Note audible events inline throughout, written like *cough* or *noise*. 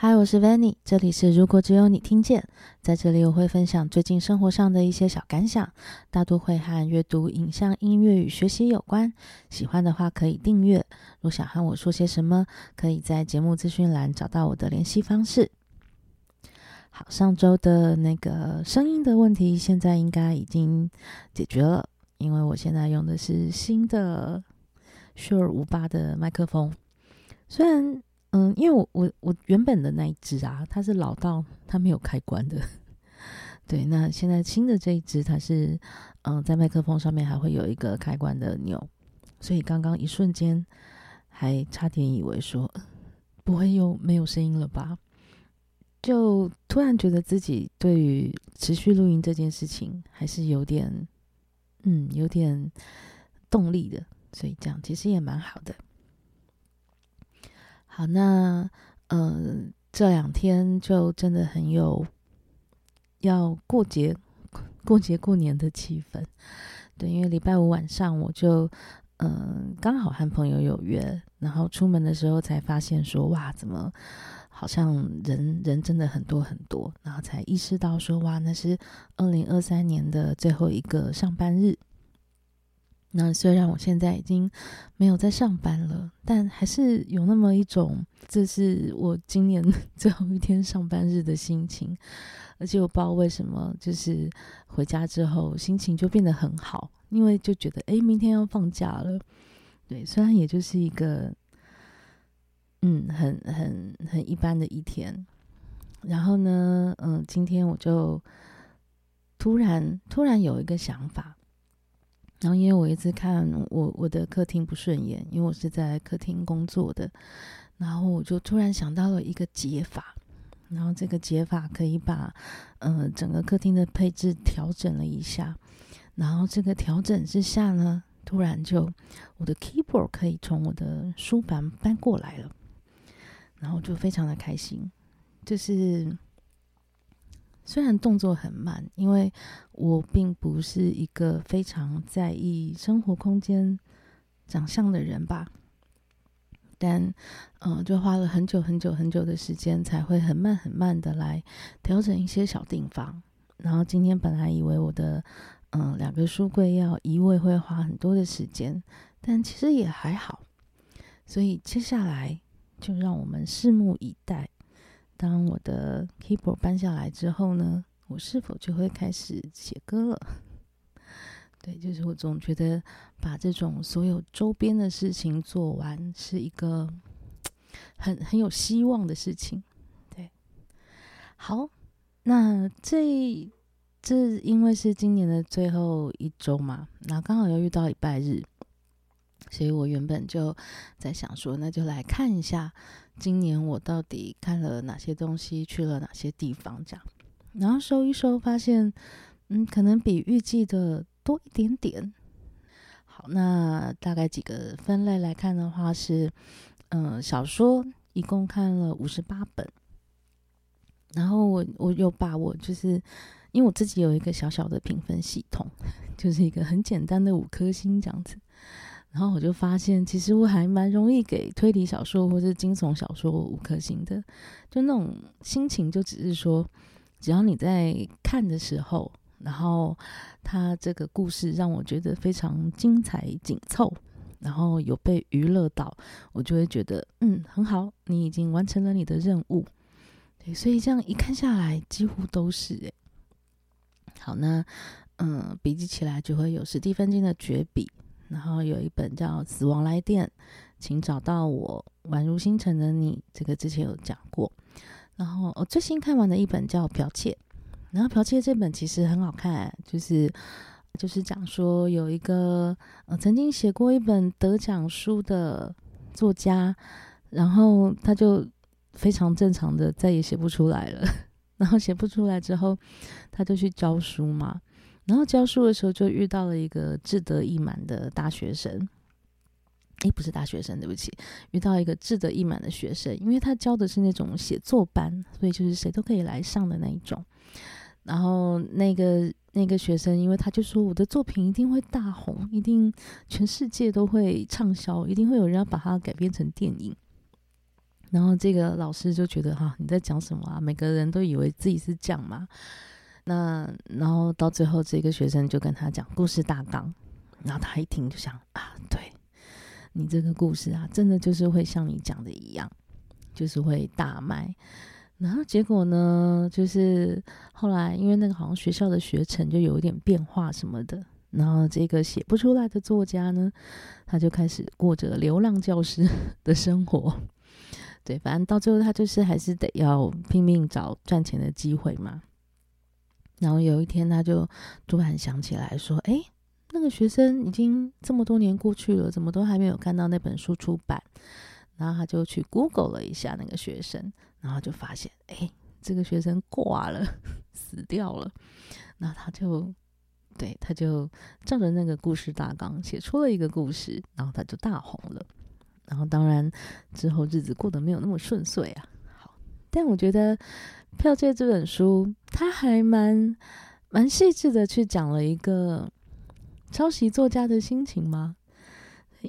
嗨，我是 Vanny，这里是如果只有你听见。在这里我会分享最近生活上的一些小感想，大多会和阅读、影像、音乐与学习有关。喜欢的话可以订阅。若想和我说些什么，可以在节目资讯栏找到我的联系方式。好，上周的那个声音的问题，现在应该已经解决了，因为我现在用的是新的 Sure 58的麦克风，虽然。嗯，因为我我我原本的那一只啊，它是老到它没有开关的。*laughs* 对，那现在新的这一只，它是嗯，在麦克风上面还会有一个开关的钮，所以刚刚一瞬间还差点以为说不会又没有声音了吧？就突然觉得自己对于持续录音这件事情还是有点嗯有点动力的，所以这样其实也蛮好的。好，那呃，这两天就真的很有要过节、过节过年的气氛。对，因为礼拜五晚上我就嗯、刚好和朋友有约，然后出门的时候才发现说，哇，怎么好像人人真的很多很多，然后才意识到说，哇，那是二零二三年的最后一个上班日。那虽然我现在已经没有在上班了，但还是有那么一种这是我今年 *laughs* 最后一天上班日的心情，而且我不知道为什么，就是回家之后心情就变得很好，因为就觉得诶，明天要放假了。对，虽然也就是一个嗯，很很很一般的一天，然后呢，嗯，今天我就突然突然有一个想法。然后，因为我一直看我我的客厅不顺眼，因为我是在客厅工作的，然后我就突然想到了一个解法，然后这个解法可以把呃整个客厅的配置调整了一下，然后这个调整之下呢，突然就我的 keyboard 可以从我的书房搬过来了，然后就非常的开心，就是。虽然动作很慢，因为我并不是一个非常在意生活空间长相的人吧，但嗯、就花了很久很久很久的时间，才会很慢很慢的来调整一些小地方。然后今天本来以为我的嗯、两个书柜要移位会花很多的时间，但其实也还好。所以接下来就让我们拭目以待。当我的 keyboard 搬下来之后呢，我是否就会开始写歌了？对，就是我总觉得把这种所有周边的事情做完是一个很很有希望的事情。对，好，那这这因为是今年的最后一周嘛，那刚好又遇到礼拜日。所以我原本就在想说，那就来看一下今年我到底看了哪些东西，去了哪些地方，这样。然后收一收，发现，嗯，可能比预计的多一点点。好，那大概几个分类来看的话是，嗯、小说一共看了五十八本。然后我我有把我就是因为我自己有一个小小的评分系统，*laughs* 就是一个很简单的五颗星这样子。然后我就发现，其实我还蛮容易给推理小说或者惊悚小说五颗星的，就那种心情，就只是说，只要你在看的时候，然后他这个故事让我觉得非常精彩紧凑，然后有被娱乐到，我就会觉得嗯很好，你已经完成了你的任务。对，所以这样一看下来，几乎都是诶。好，那嗯，笔记起来就会有史蒂芬金的绝笔。然后有一本叫《死亡来电》，请找到我，宛如星辰的你，这个之前有讲过。然后我最新看完的一本叫《剽窃》，然后《剽窃》这本其实很好看，就是就是讲说有一个呃曾经写过一本得奖书的作家，然后他就非常正常的再也写不出来了，*laughs* 然后写不出来之后，他就去教书嘛。然后教书的时候就遇到了一个志得意满的大学生，诶，不是大学生，对不起，遇到一个志得意满的学生，因为他教的是那种写作班，所以就是谁都可以来上的那一种。然后那个那个学生，因为他就说我的作品一定会大红，一定全世界都会畅销，一定会有人要把它改编成电影。然后这个老师就觉得哈，你在讲什么啊？每个人都以为自己是这样嘛。那然后到最后，这个学生就跟他讲故事大纲，然后他一听就想啊，对，你这个故事啊，真的就是会像你讲的一样，就是会大卖。然后结果呢，就是后来因为那个好像学校的学程就有一点变化什么的，然后这个写不出来的作家呢，他就开始过着流浪教师的生活。对，反正到最后他就是还是得要拼命找赚钱的机会嘛。然后有一天他就突然想起来说：“哎，那个学生已经这么多年过去了，怎么都还没有看到那本书出版？”然后他就去 Google 了一下那个学生，然后就发现：“哎，这个学生挂了，死掉了。”那他就对，他就照着那个故事大纲写出了一个故事，然后他就大红了。然后，当然之后日子过得没有那么顺遂啊。好，但我觉得《剽窃》这本书，它还蛮蛮细致的去讲了一个抄袭作家的心情吗？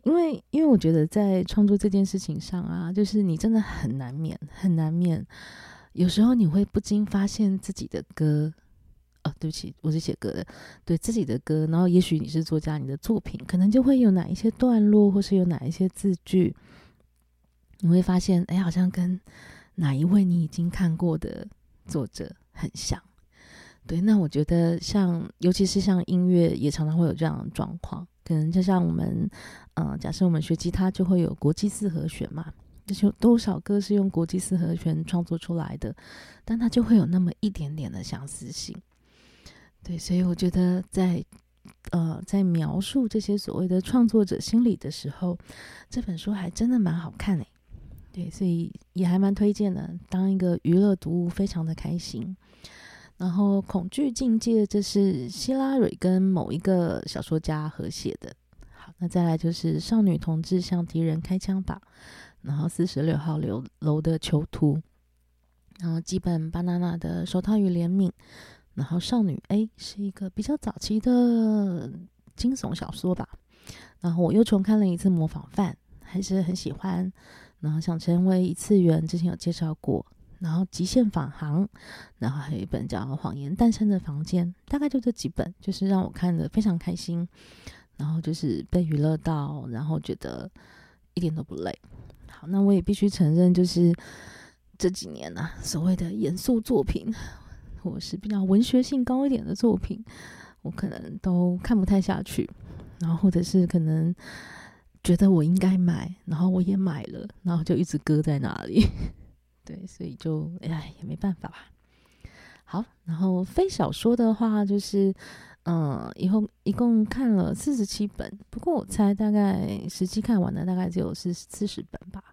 因为，因为我觉得在创作这件事情上啊，就是你真的很难免，很难免，有时候你会不禁发现自己的歌。哦，对不起，我是写歌的，对自己的歌。然后，也许你是作家，你的作品可能就会有哪一些段落，或是有哪一些字句，你会发现，哎，好像跟哪一位你已经看过的作者很像。对，那我觉得像，尤其是像音乐，也常常会有这样的状况。可能就像我们，嗯、呃，假设我们学吉他，就会有国际四和弦嘛，就是多少歌是用国际四和弦创作出来的，但它就会有那么一点点的相似性。对，所以我觉得在呃在描述这些所谓的创作者心理的时候，这本书还真的蛮好看诶。对，所以也还蛮推荐的，当一个娱乐读物，非常的开心。然后《恐惧境界》这是希拉蕊跟某一个小说家合写的。好，那再来就是《少女同志向敌人开枪吧》，然后四十六号楼楼的囚徒，然后吉本巴娜娜的《手套与怜悯》。然后少女 A 是一个比较早期的惊悚小说吧，然后我又重看了一次《模仿犯》，还是很喜欢。然后想成为一次元，之前有介绍过。然后极限返航，然后还有一本叫《谎言诞生的房间》，大概就这几本，就是让我看得非常开心。然后就是被娱乐到，然后觉得一点都不累。好，那我也必须承认，就是这几年呢、所谓的严肃作品。或是比较文学性高一点的作品，我可能都看不太下去。然后或者是可能觉得我应该买，然后我也买了，然后就一直搁在那里。*laughs* 对，所以就哎也没办法吧。好，然后非小说的话，就是嗯，以后一共看了四十七本，不过我猜大概实际看完的大概只有四四十本吧。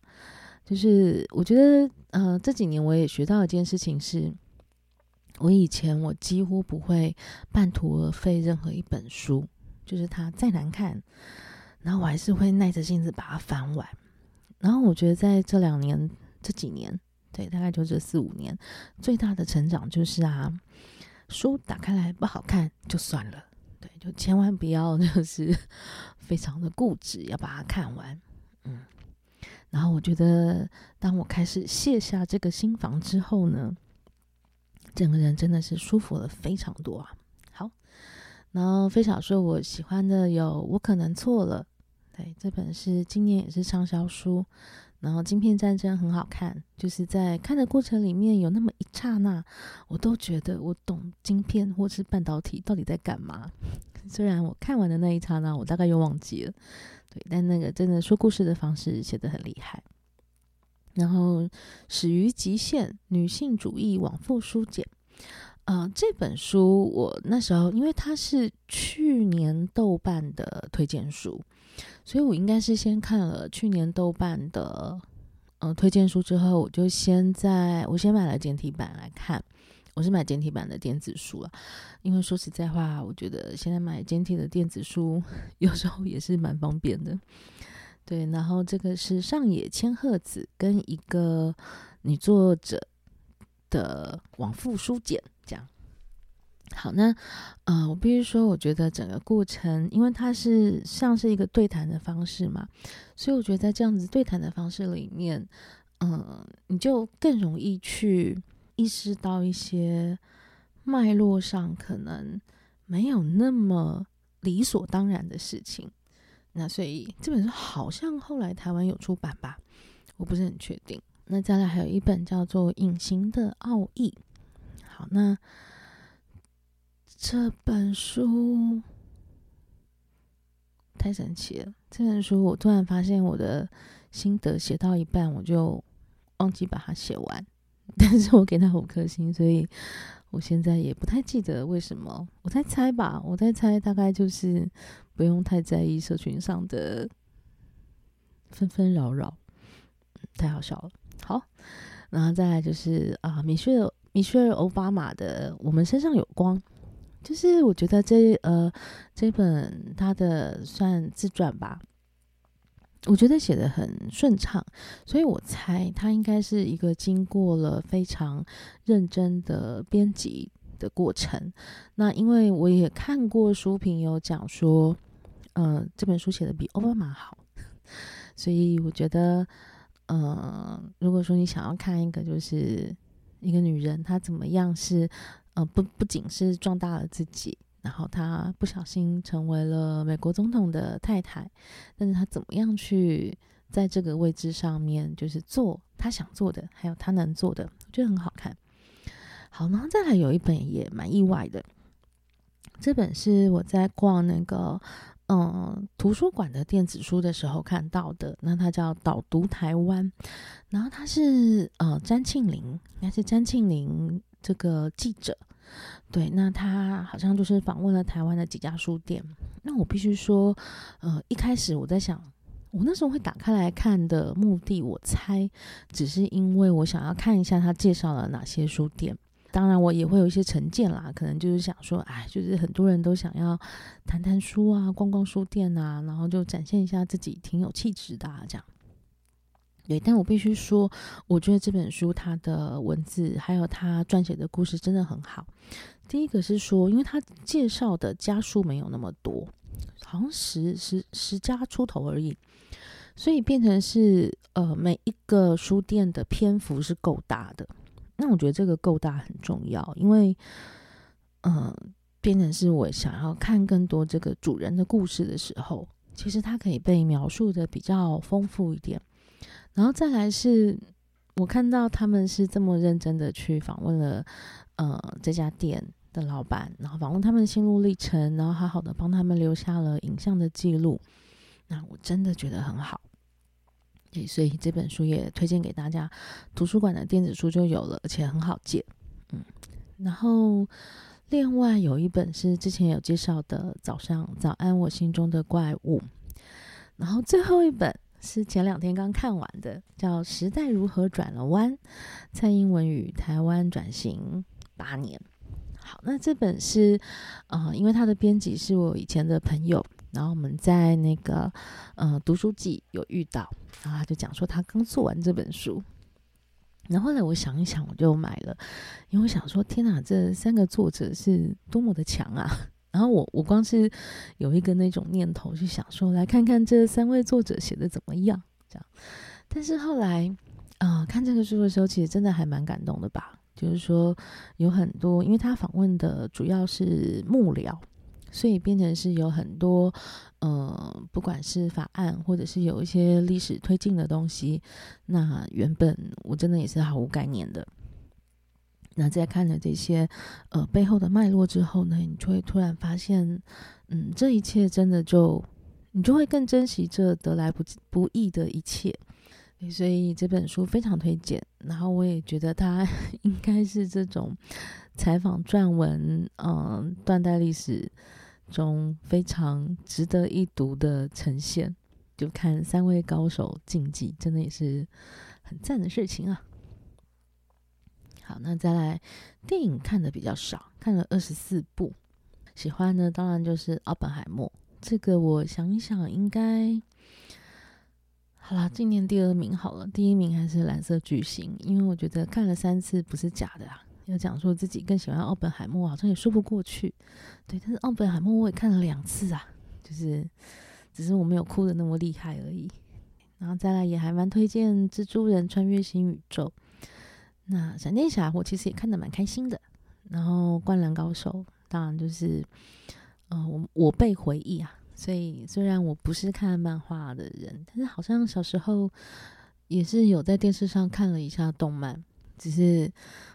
就是我觉得，呃，这几年我也学到一件事情是。我以前我几乎不会半途而废任何一本书，就是它再难看，然后我还是会耐着性子把它翻完。然后我觉得在这两年、这几年，对，大概就这四五年，最大的成长就是啊，书打开来不好看就算了，对，就千万不要 *laughs* 就是非常的固执要把它看完，嗯。然后我觉得，当我开始卸下这个心防之后呢，整个人真的是舒服了非常多啊！好，然后非小说我喜欢的有《我可能错了》，对，这本是今年也是畅销书。然后《晶片战争》很好看，就是在看的过程里面有那么一刹那，我都觉得我懂晶片或是半导体到底在干嘛。*laughs* 虽然我看完的那一刹那，我大概又忘记了，对，但那个真的说故事的方式写得很厉害。然后《始于极限》女性主义往复书简，呃，这本书我那时候因为它是去年豆瓣的推荐书，所以我应该是先看了去年豆瓣的呃推荐书之后，我就先在我先买了简体版来看。我是买简体版的电子书了，因为说实在话，我觉得现在买简体的电子书 *laughs* 有时候也是蛮方便的。对，然后这个是上野千鹤子跟一个女作者的往复书简，好，那呃，我必须说，我觉得整个过程，因为它是像是一个对谈的方式嘛，所以我觉得在这样子对谈的方式里面，嗯，你就更容易去意识到一些脉络上可能没有那么理所当然的事情。那所以这本书好像后来台湾有出版吧，我不是很确定。那再来还有一本叫做《隐形的奥义》。好，那这本书太神奇了。这本书我突然发现我的心得写到一半，我就忘记把它写完。*laughs* 但是我给他五颗星，所以我现在也不太记得为什么。我在猜吧，我在猜，大概就是不用太在意社群上的纷纷扰扰，太好笑了。好，然后再来就是啊，米歇尔米歇尔欧巴马的《我们身上有光》，就是我觉得这呃这本他的算自传吧，我觉得写得很顺畅，所以我猜他应该是一个经过了非常认真的编辑的过程。那因为我也看过书评有讲说，呃，这本书写的比奥巴马好，*laughs* 所以我觉得。嗯、如果说你想要看一个，就是一个女人她怎么样是，呃，不不仅是壮大了自己，然后他不小心成为了美国总统的太太，但是他怎么样去在这个位置上面，就是做他想做的，还有他能做的，我觉得很好看。好，然后再来有一本也蛮意外的，这本是我在逛那个。嗯，图书馆的电子书的时候看到的，那它叫导读台湾，然后他是呃詹庆林，应该是詹庆林这个记者，对，那他好像就是访问了台湾的几家书店。那我必须说，呃，一开始我在想，我那时候会打开来看的目的，我猜只是因为我想要看一下他介绍了哪些书店。当然，我也会有一些成见啦，可能就是想说，哎，就是很多人都想要谈谈书啊，逛逛书店啊，然后就展现一下自己挺有气质的啊，这样。对，但我必须说，我觉得这本书它的文字还有他撰写的故事真的很好。第一个是说，因为他介绍的家书没有那么多，好像十十十家出头而已，所以变成是呃，每一个书店的篇幅是够大的。那我觉得这个够大很重要，因为，嗯、变成是我想要看更多这个主人的故事的时候，其实它可以被描述的比较丰富一点。然后再来是，我看到他们是这么认真的去访问了，呃，这家店的老板，然后访问他们的心路历程，然后好好的帮他们留下了影像的记录。那我真的觉得很好。所以这本书也推荐给大家，图书馆的电子书就有了，而且很好借。嗯，然后另外有一本是之前有介绍的《早上早安，我心中的怪物》，然后最后一本是前两天刚看完的，叫《时代如何转了弯》，蔡英文与台湾转型八年。好，那这本是呃，因为他的编辑是我以前的朋友。然后我们在那个呃读书季有遇到，然后他就讲说他刚做完这本书，然后后来我想一想，我就买了，因为我想说天哪，这三个作者是多么的强啊！然后我我光是有一个那种念头，去想说来看看这三位作者写的怎么样，这样。但是后来啊、呃，看这个书的时候，其实真的还蛮感动的吧？就是说有很多，因为他访问的主要是幕僚。所以变成是有很多，呃，不管是法案或者是有一些历史推进的东西，那原本我真的也是毫无概念的。那在看了这些呃背后的脉络之后呢，你就会突然发现，嗯，这一切真的就你就会更珍惜这得来不不易的一切。所以这本书非常推荐。然后我也觉得它 *laughs* 应该是这种采访撰文，嗯、断代历史。中非常值得一读的呈现，就看三位高手竞技，真的也是很赞的事情啊。好，那再来电影看的比较少，看了二十四部，喜欢的当然就是《奥本海默》。这个我想一想，应该好啦，今年第二名好了，第一名还是《蓝色巨星》，因为我觉得看了三次不是假的啊。要讲说自己更喜欢奥本海默，好像也说不过去。对，但是奥本海默我也看了两次啊，就是只是我没有哭的那么厉害而已。然后再来也还蛮推荐《蜘蛛人穿越新宇宙》。那闪电侠我其实也看得蛮开心的。然后《灌篮高手》当然就是，呃，我我被回忆啊。所以虽然我不是看漫画的人，但是好像小时候也是有在电视上看了一下动漫。只是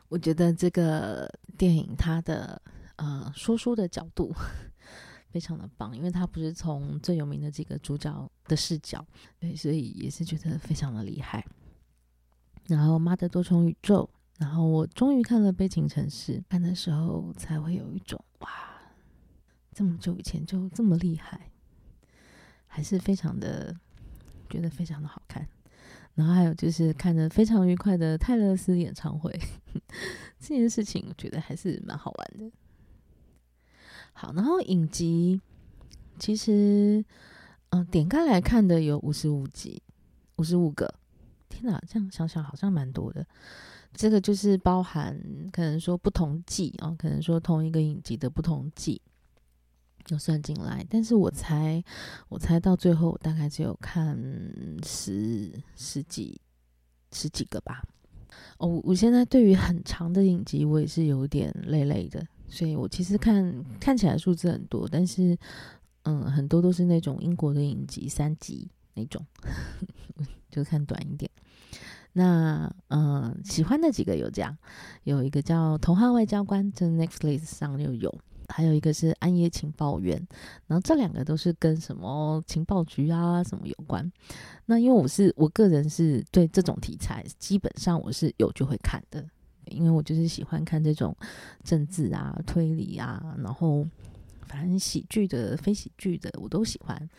我觉得这个电影它的呃说书的角度 *laughs* 非常的棒，因为它不是从最有名的几个主角的视角，对，所以也是觉得非常的厉害。然后《妈的多重宇宙》，然后我终于看了《悲情城市》，看的时候才会有一种哇，这么久以前就这么厉害，还是非常的觉得非常的好看。然后还有就是看着非常愉快的泰勒斯演唱会，*laughs* 这件事情我觉得还是蛮好玩的。好，然后影集其实嗯、点开来看的有五十五集，五十五个。天哪，这样想想好像蛮多的。这个就是包含可能说不同季啊、哦，可能说同一个影集的不同季。就算进来，但是我猜，我猜到最后大概只有看十十几十几个吧。哦，我现在对于很长的影集，我也是有点累累的，所以我其实看看起来数字很多，但是嗯，很多都是那种英国的影集，三集那种，*laughs* 就看短一点。那嗯，喜欢的几个有这样，有一个叫《童话外交官》，这 Netflix 上就有。还有一个是暗夜情报员，然后这两个都是跟什么情报局啊什么有关。那因为我是我个人是对这种题材，基本上我是有就会看的，因为我就是喜欢看这种政治啊、推理啊，然后反正喜剧的、非喜剧的我都喜欢。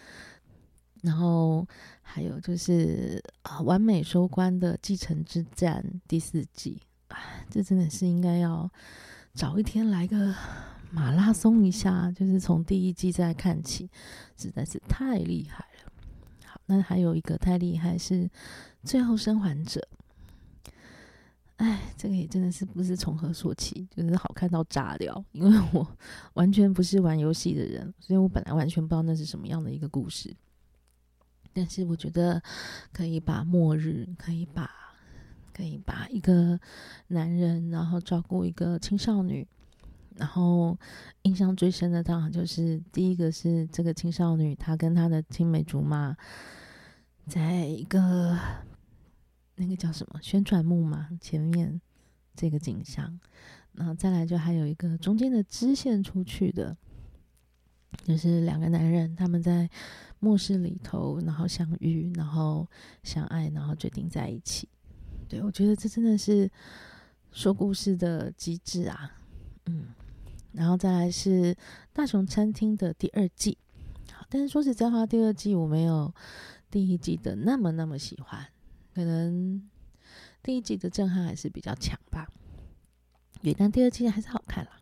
然后还有就是啊，完美收官的《继承之战》第四季，啊，这真的是应该要找一天来个。马拉松一下，就是从第一季再看起，实在是太厉害了。好，那还有一个太厉害是《最后生还者》。哎，这个也真的是不知从何说起，就是好看到炸掉。因为我 *laughs* 完全不是玩游戏的人，所以我本来完全不知道那是什么样的一个故事。但是我觉得可以把末日，可以把可以把一个男人，然后照顾一个青少女。然后印象最深的当然就是第一个是这个青少女，她跟她的青梅竹马，在一个那个叫什么宣传木马前面这个景象，然后再来就还有一个中间的支线出去的，就是两个男人他们在末世里头，然后相遇，然后相爱，然后决定在一起。对，我觉得这真的是说故事的机制啊，嗯。然后再来是《大熊餐厅》的第二季，好，但是说实在话，第二季我没有第一季的那么那么喜欢，可能第一季的震撼还是比较强吧。对，但第二季还是好看啦。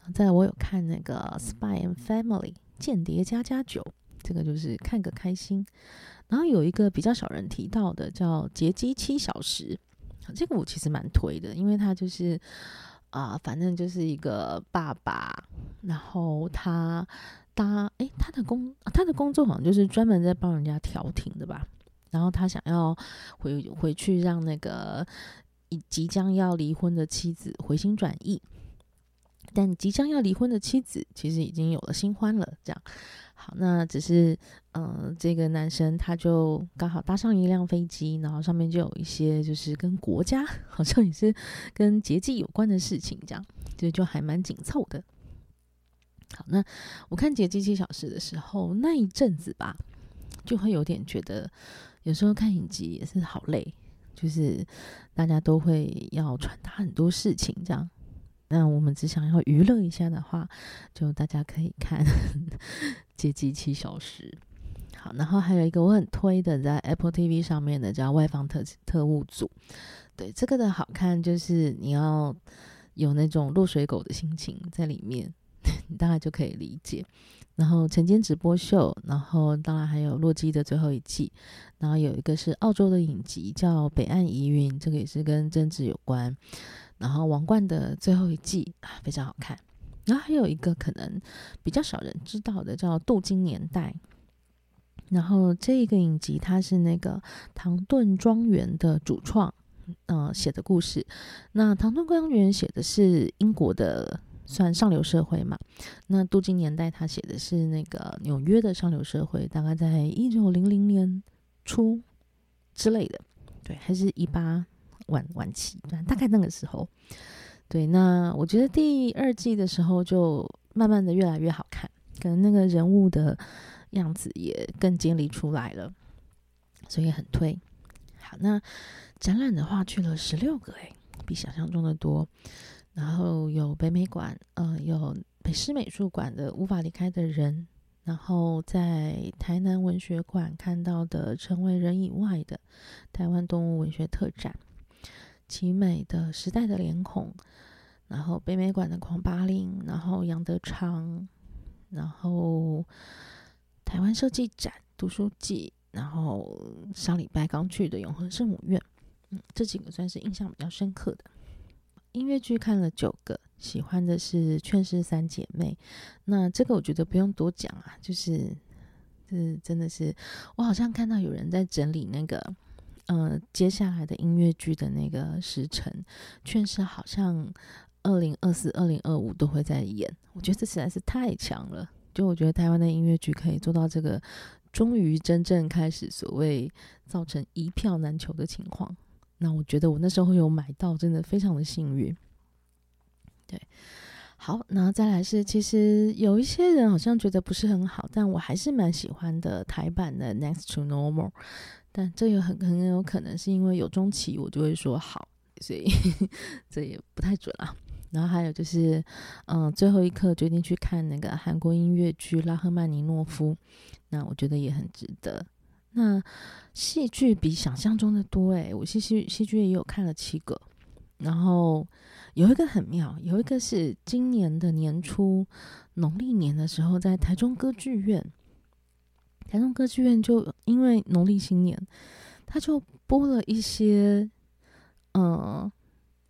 然后再，我有看那个《Spy and Family》间谍家家酒，这个就是看个开心。然后有一个比较少人提到的叫《劫机七小时》，这个我其实蛮推的，因为它就是。啊、反正就是一个爸爸，然后他搭诶，他的工他的工作好像就是专门在帮人家调停的吧。然后他想要回回去让那个即将要离婚的妻子回心转意，但即将要离婚的妻子其实已经有了新欢了，这样。好，那只是，嗯、这个男生他就刚好搭上一辆飞机，然后上面就有一些就是跟国家 *laughs* 好像也是跟节气有关的事情，这样，就就还蛮紧凑的。好，那我看《节气七小时》的时候，那一阵子吧，就会有点觉得，有时候看影集也是好累，就是大家都会要传达很多事情，这样。那我们只想要娱乐一下的话，就大家可以看 *laughs*《劫机七小时》。好，然后还有一个我很推的，在 Apple TV 上面的叫《外放特特务组》。对，这个的好看就是你要有那种落水狗的心情在里面，*laughs* 你大概就可以理解。然后晨间直播秀，然后当然还有《洛基》的最后一季，然后有一个是澳洲的影集叫《北岸疑云》，这个也是跟政治有关。然后《王冠》的最后一季啊，非常好看。然后还有一个可能比较少人知道的，叫《镀金年代》。然后这一个影集，它是那个唐顿庄园的主创，呃，写的故事。那唐顿庄园写的是英国的，算上流社会嘛。那镀金年代，他写的是那个纽约的上流社会，大概在一九零零年初之类的，对，还是一八晚晚期，大概那个时候。对，那我觉得第二季的时候就慢慢的越来越好看，可能那个人物的。样子也更建立出来了，所以很推。好，那展览的话去了十六个，诶，比想象中的多。然后有北美馆，呃，有北师美术馆的《无法离开的人》，然后在台南文学馆看到的《成为人以外的台湾动物文学特展》，奇美的《时代的脸孔》，然后北美馆的《狂八令》，然后杨德昌，然后。台湾设计展、读书季，然后上礼拜刚去的永恒圣母院，嗯，这几个算是印象比较深刻的。音乐剧看了九个，喜欢的是《劝世三姐妹》，那这个我觉得不用多讲啊，就是，是真的是，我好像看到有人在整理那个，呃，接下来的音乐剧的那个时程，确实好像二零二四、二零二五都会在演，我觉得这实在是太强了。就我觉得台湾的音乐剧可以做到这个，终于真正开始所谓造成一票难求的情况。那我觉得我那时候有买到，真的非常的幸运。对，好，那再来是，其实有一些人好像觉得不是很好，但我还是蛮喜欢的台版的《Next to Normal》。但这也很很有可能是因为有中期我就会说好，所以这也不太准啊。然后还有就是，嗯，最后一刻决定去看那个韩国音乐剧《拉赫曼尼诺夫》，那我觉得也很值得。那戏剧比想象中的多诶，我戏剧戏剧也有看了七个，然后有一个很妙，有一个是今年的年初农历年的时候，在台中歌剧院，台中歌剧院就因为农历新年，他就播了一些，嗯。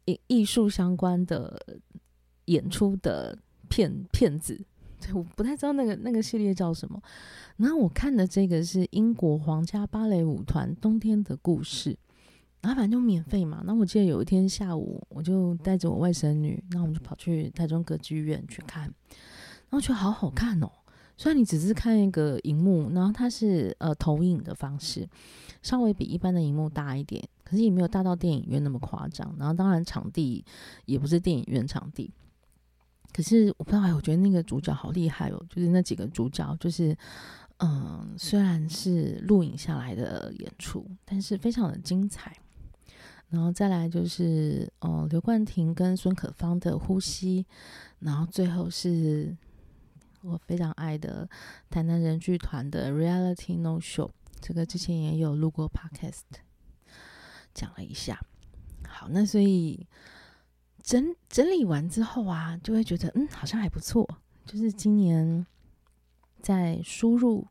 艺艺术相关的演出的片片子，*laughs* 对我不太知道那个那个系列叫什么。然后我看的这个是英国皇家芭蕾舞团《冬天的故事》，然后反正就免费嘛。那我记得有一天下午，我就带着我外甥女，那我们就跑去台中歌剧院去看，然后觉得好好看哦。虽然你只是看一个荧幕，然后它是呃投影的方式，稍微比一般的荧幕大一点。可是也没有大到电影院那么夸张，然后当然场地也不是电影院场地。可是我不知道，哎我觉得那个主角好厉害哦，就是那几个主角，就是嗯，虽然是录影下来的演出，但是非常的精彩。然后再来就是哦，刘冠廷跟孙可芳的呼吸，然后最后是我非常爱的台南人剧团的 Reality No Show，这个之前也有录过 Podcast。讲了一下，好，那所以整整理完之后啊，就会觉得嗯，好像还不错。就是今年在输入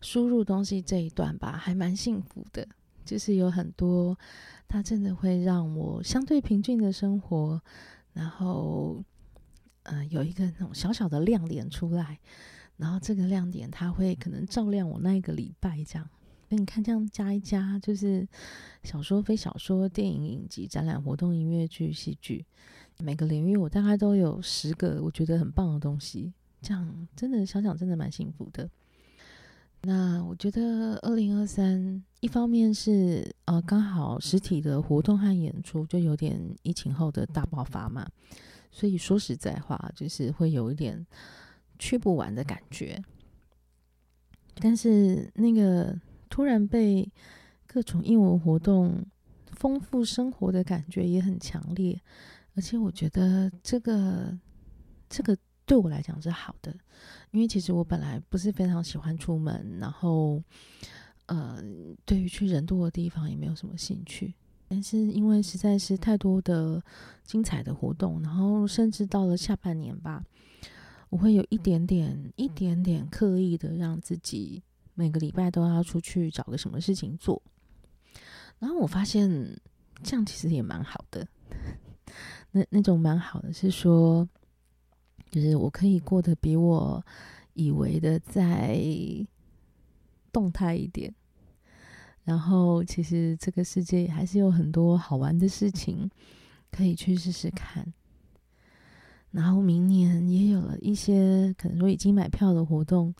输入东西这一段吧，还蛮幸福的。就是有很多，它真的会让我相对平静的生活，然后、呃，有一个那种小小的亮点出来，然后这个亮点它会可能照亮我那一个礼拜这样。那你看，这样加一加，就是小说、非小说、电影、影集、展览、活动、音乐剧、戏剧，每个领域我大概都有十个我觉得很棒的东西。这样真的想想，真的蛮幸福的。那我觉得二零二三，一方面是呃刚好实体的活动和演出就有点疫情后的大爆发嘛，所以说实在话，就是会有一点去不完的感觉。但是那个。突然被各种英文活动丰富生活的感觉也很强烈，而且我觉得这个这个对我来讲是好的，因为其实我本来不是非常喜欢出门，然后呃，对于去人多的地方也没有什么兴趣，但是因为实在是太多的精彩的活动，然后甚至到了下半年吧，我会有一点点一点点刻意的让自己。每个礼拜都要出去找个什么事情做，然后我发现这样其实也蛮好的。那那种蛮好的是说，就是我可以过得比我以为的再动态一点。然后，其实这个世界还是有很多好玩的事情可以去试试看。然后明年也有了一些可能说已经买票的活动，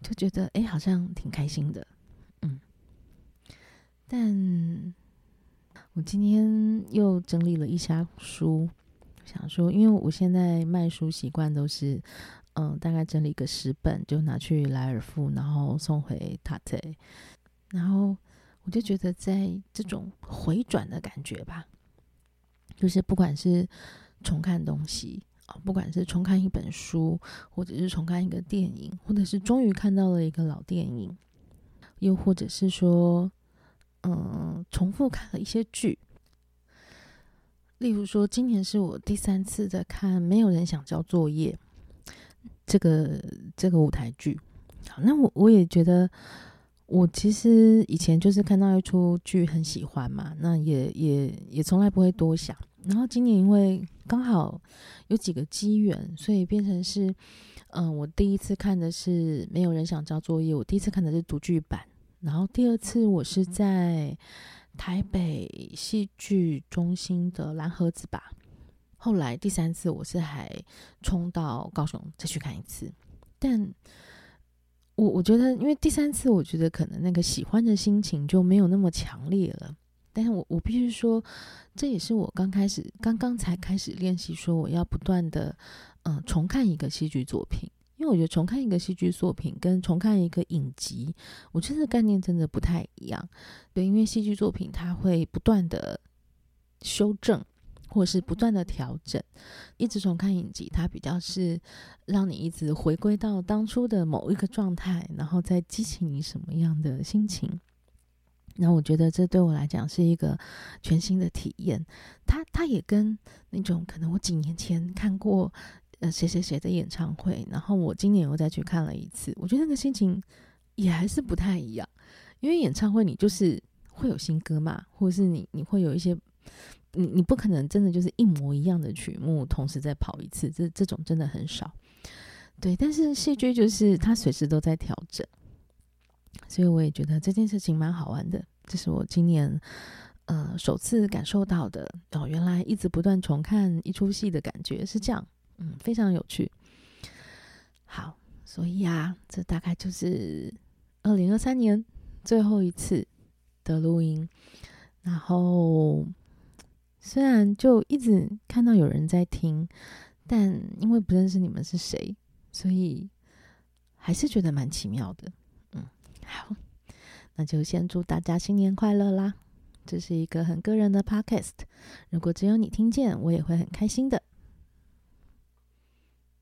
就觉得哎，好像挺开心的。嗯，但我今天又整理了一下书，想说，因为我现在卖书习惯都是，嗯，大概整理个十本就拿去莱尔富，然后送回塔特，然后。我就觉得，在这种回转的感觉吧，就是不管是重看东西啊，不管是重看一本书，或者是重看一个电影，或者是终于看到了一个老电影，又或者是说，嗯，重复看了一些剧。例如说，今年是我第三次在看《没有人想交作业》这个这个舞台剧。好，那我我也觉得。我其实以前就是看到一出剧很喜欢嘛，那也也也从来不会多想。然后今年因为刚好有几个机缘，所以变成是，嗯，我第一次看的是没有人想交作业，我第一次看的是读剧版。然后第二次我是在台北戏剧中心的蓝盒子吧。后来第三次我是还冲到高雄再去看一次，但。我我觉得，因为第三次，我觉得可能那个喜欢的心情就没有那么强烈了。但是我我必须说，这也是我刚开始刚刚才开始练习，说我要不断的嗯、重看一个戏剧作品。因为我觉得重看一个戏剧作品跟重看一个影集，我觉得概念真的不太一样。对，因为戏剧作品它会不断的修正。或是不断的调整，一直重看影集，它比较是让你一直回归到当初的某一个状态，然后再激起你什么样的心情。那我觉得这对我来讲是一个全新的体验。它它也跟那种可能我几年前看过呃谁谁谁的演唱会，然后我今年又再去看了一次，我觉得那个心情也还是不太一样。因为演唱会你就是会有新歌嘛，或者是你你会有一些。你你不可能真的就是一模一样的曲目同时再跑一次，这这种真的很少。对，但是戏剧就是它随时都在调整，所以我也觉得这件事情蛮好玩的。这是我今年呃首次感受到的哦，原来一直不断重看一出戏的感觉是这样，嗯，非常有趣。好，所以啊，这大概就是二零二三年最后一次的录音，然后。虽然就一直看到有人在听，但因为不认识你们是谁，所以还是觉得蛮奇妙的。嗯，好，那就先祝大家新年快乐啦！这是一个很个人的 podcast，如果只有你听见，我也会很开心的。